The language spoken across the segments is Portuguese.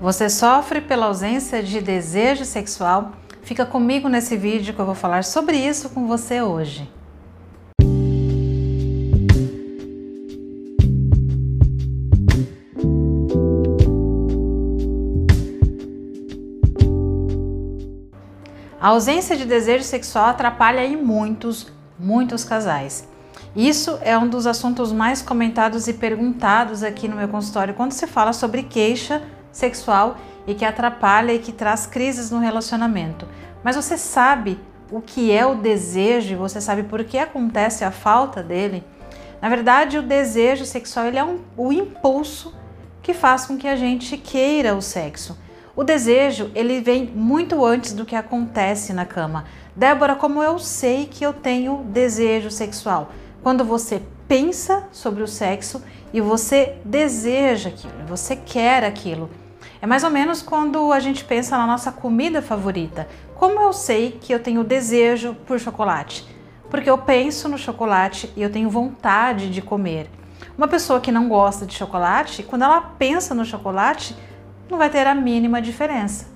Você sofre pela ausência de desejo sexual? Fica comigo nesse vídeo que eu vou falar sobre isso com você hoje. A ausência de desejo sexual atrapalha em muitos, muitos casais. Isso é um dos assuntos mais comentados e perguntados aqui no meu consultório quando se fala sobre queixa sexual e que atrapalha e que traz crises no relacionamento. Mas você sabe o que é o desejo você sabe por que acontece a falta dele? Na verdade, o desejo sexual ele é um, o impulso que faz com que a gente queira o sexo. O desejo ele vem muito antes do que acontece na cama. Débora, como eu sei que eu tenho desejo sexual? quando você pensa sobre o sexo e você deseja aquilo, você quer aquilo. É mais ou menos quando a gente pensa na nossa comida favorita. Como eu sei que eu tenho desejo por chocolate? Porque eu penso no chocolate e eu tenho vontade de comer. Uma pessoa que não gosta de chocolate, quando ela pensa no chocolate, não vai ter a mínima diferença.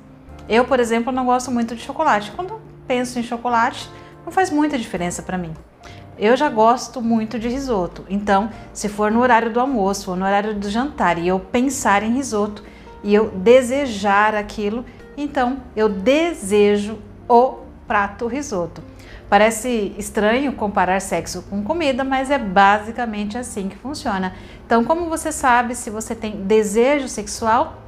Eu, por exemplo, não gosto muito de chocolate. Quando penso em chocolate, não faz muita diferença para mim. Eu já gosto muito de risoto, então se for no horário do almoço ou no horário do jantar e eu pensar em risoto e eu desejar aquilo, então eu desejo o prato risoto. Parece estranho comparar sexo com comida, mas é basicamente assim que funciona. Então, como você sabe se você tem desejo sexual?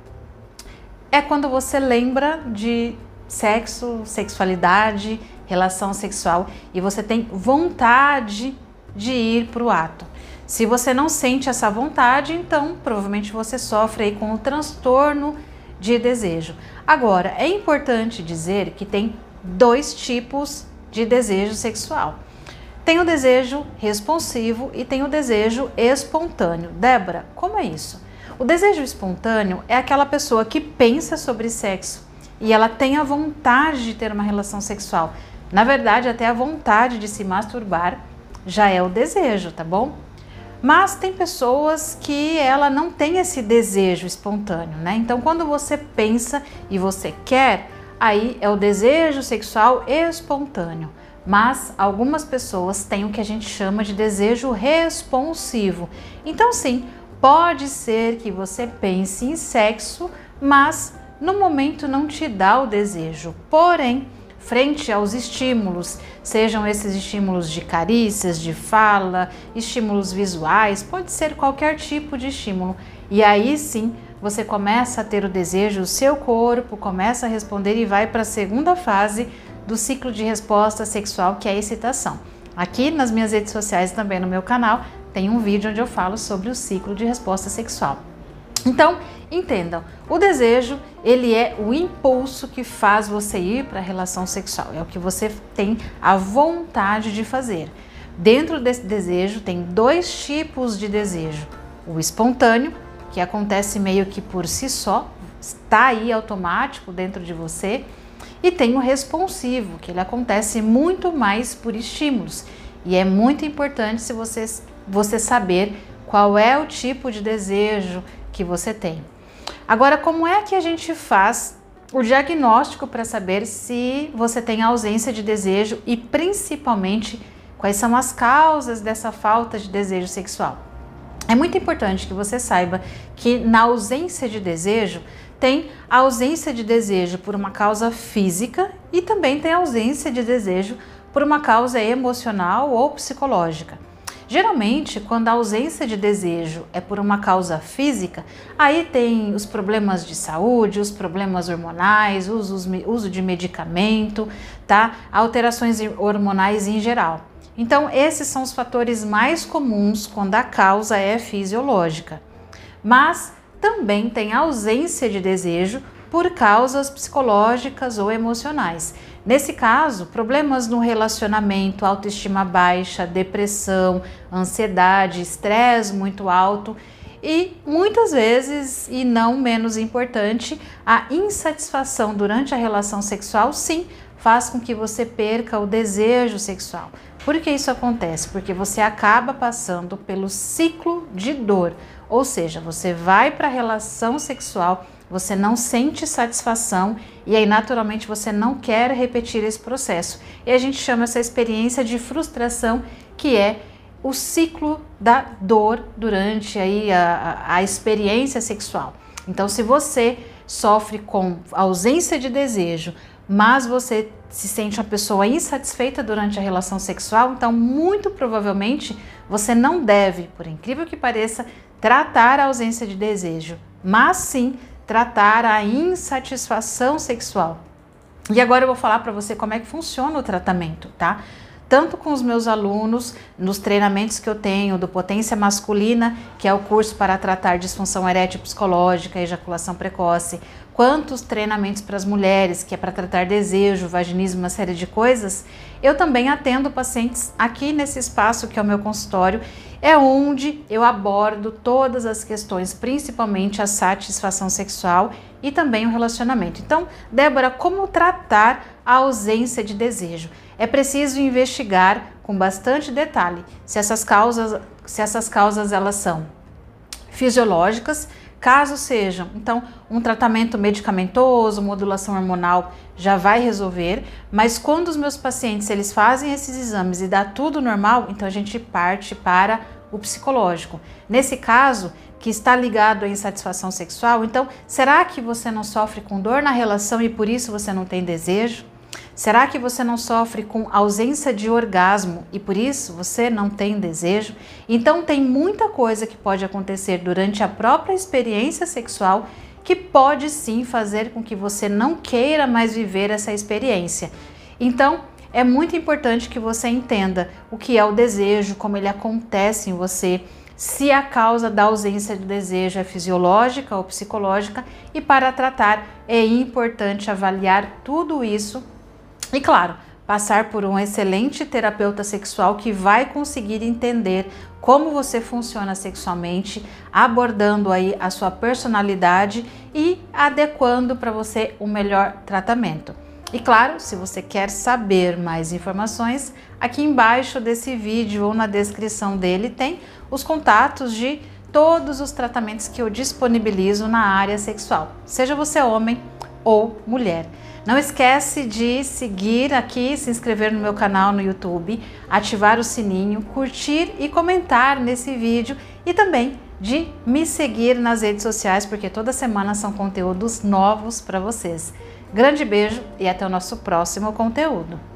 É quando você lembra de sexo, sexualidade, relação sexual e você tem vontade de ir para o ato. Se você não sente essa vontade, então provavelmente você sofre aí com o transtorno de desejo. Agora, é importante dizer que tem dois tipos de desejo sexual. Tem o desejo responsivo e tem o desejo espontâneo. Débora, como é isso? O desejo espontâneo é aquela pessoa que pensa sobre sexo e ela tem a vontade de ter uma relação sexual, na verdade, até a vontade de se masturbar já é o desejo, tá bom? Mas tem pessoas que ela não tem esse desejo espontâneo, né? Então, quando você pensa e você quer, aí é o desejo sexual espontâneo. Mas algumas pessoas têm o que a gente chama de desejo responsivo. Então, sim, pode ser que você pense em sexo, mas no momento não te dá o desejo. Porém, frente aos estímulos, sejam esses estímulos de carícias, de fala, estímulos visuais, pode ser qualquer tipo de estímulo. E aí sim você começa a ter o desejo, o seu corpo começa a responder e vai para a segunda fase do ciclo de resposta sexual, que é a excitação. Aqui nas minhas redes sociais também no meu canal tem um vídeo onde eu falo sobre o ciclo de resposta sexual. Então, entendam, o desejo, ele é o impulso que faz você ir para a relação sexual, é o que você tem a vontade de fazer. Dentro desse desejo tem dois tipos de desejo: o espontâneo, que acontece meio que por si só, está aí automático dentro de você, e tem o responsivo, que ele acontece muito mais por estímulos. E é muito importante se você, você saber qual é o tipo de desejo que você tem. Agora, como é que a gente faz o diagnóstico para saber se você tem ausência de desejo e principalmente quais são as causas dessa falta de desejo sexual? É muito importante que você saiba que na ausência de desejo tem a ausência de desejo por uma causa física e também tem ausência de desejo por uma causa emocional ou psicológica. Geralmente, quando a ausência de desejo é por uma causa física, aí tem os problemas de saúde, os problemas hormonais, uso, uso de medicamento, tá? Alterações hormonais em geral. Então, esses são os fatores mais comuns quando a causa é fisiológica. Mas também tem ausência de desejo por causas psicológicas ou emocionais. Nesse caso, problemas no relacionamento, autoestima baixa, depressão, ansiedade, estresse muito alto e muitas vezes, e não menos importante, a insatisfação durante a relação sexual, sim, faz com que você perca o desejo sexual. Por que isso acontece? Porque você acaba passando pelo ciclo de dor, ou seja, você vai para a relação sexual você não sente satisfação e aí naturalmente você não quer repetir esse processo. E a gente chama essa experiência de frustração, que é o ciclo da dor durante aí a, a, a experiência sexual. Então, se você sofre com ausência de desejo, mas você se sente uma pessoa insatisfeita durante a relação sexual, então muito provavelmente você não deve, por incrível que pareça, tratar a ausência de desejo, mas sim tratar a insatisfação sexual. E agora eu vou falar para você como é que funciona o tratamento, tá? Tanto com os meus alunos, nos treinamentos que eu tenho do Potência Masculina, que é o curso para tratar disfunção erétil psicológica, ejaculação precoce, quanto os treinamentos para as mulheres, que é para tratar desejo, vaginismo, uma série de coisas, eu também atendo pacientes aqui nesse espaço que é o meu consultório, é onde eu abordo todas as questões, principalmente a satisfação sexual e também o relacionamento. Então, Débora, como tratar a ausência de desejo? É preciso investigar com bastante detalhe se essas causas, se essas causas elas são fisiológicas, caso sejam, então, um tratamento medicamentoso, modulação hormonal já vai resolver, mas quando os meus pacientes eles fazem esses exames e dá tudo normal, então a gente parte para o psicológico. Nesse caso, que está ligado à insatisfação sexual, então, será que você não sofre com dor na relação e por isso você não tem desejo? Será que você não sofre com ausência de orgasmo e por isso você não tem desejo? Então tem muita coisa que pode acontecer durante a própria experiência sexual que pode sim fazer com que você não queira mais viver essa experiência. Então, é muito importante que você entenda o que é o desejo, como ele acontece em você, se a causa da ausência de desejo é fisiológica ou psicológica, e para tratar é importante avaliar tudo isso e claro, passar por um excelente terapeuta sexual que vai conseguir entender como você funciona sexualmente, abordando aí a sua personalidade e adequando para você o melhor tratamento. E claro, se você quer saber mais informações, aqui embaixo desse vídeo ou na descrição dele tem os contatos de todos os tratamentos que eu disponibilizo na área sexual, seja você homem ou mulher. Não esquece de seguir aqui, se inscrever no meu canal no YouTube, ativar o sininho, curtir e comentar nesse vídeo e também de me seguir nas redes sociais, porque toda semana são conteúdos novos para vocês. Grande beijo e até o nosso próximo conteúdo.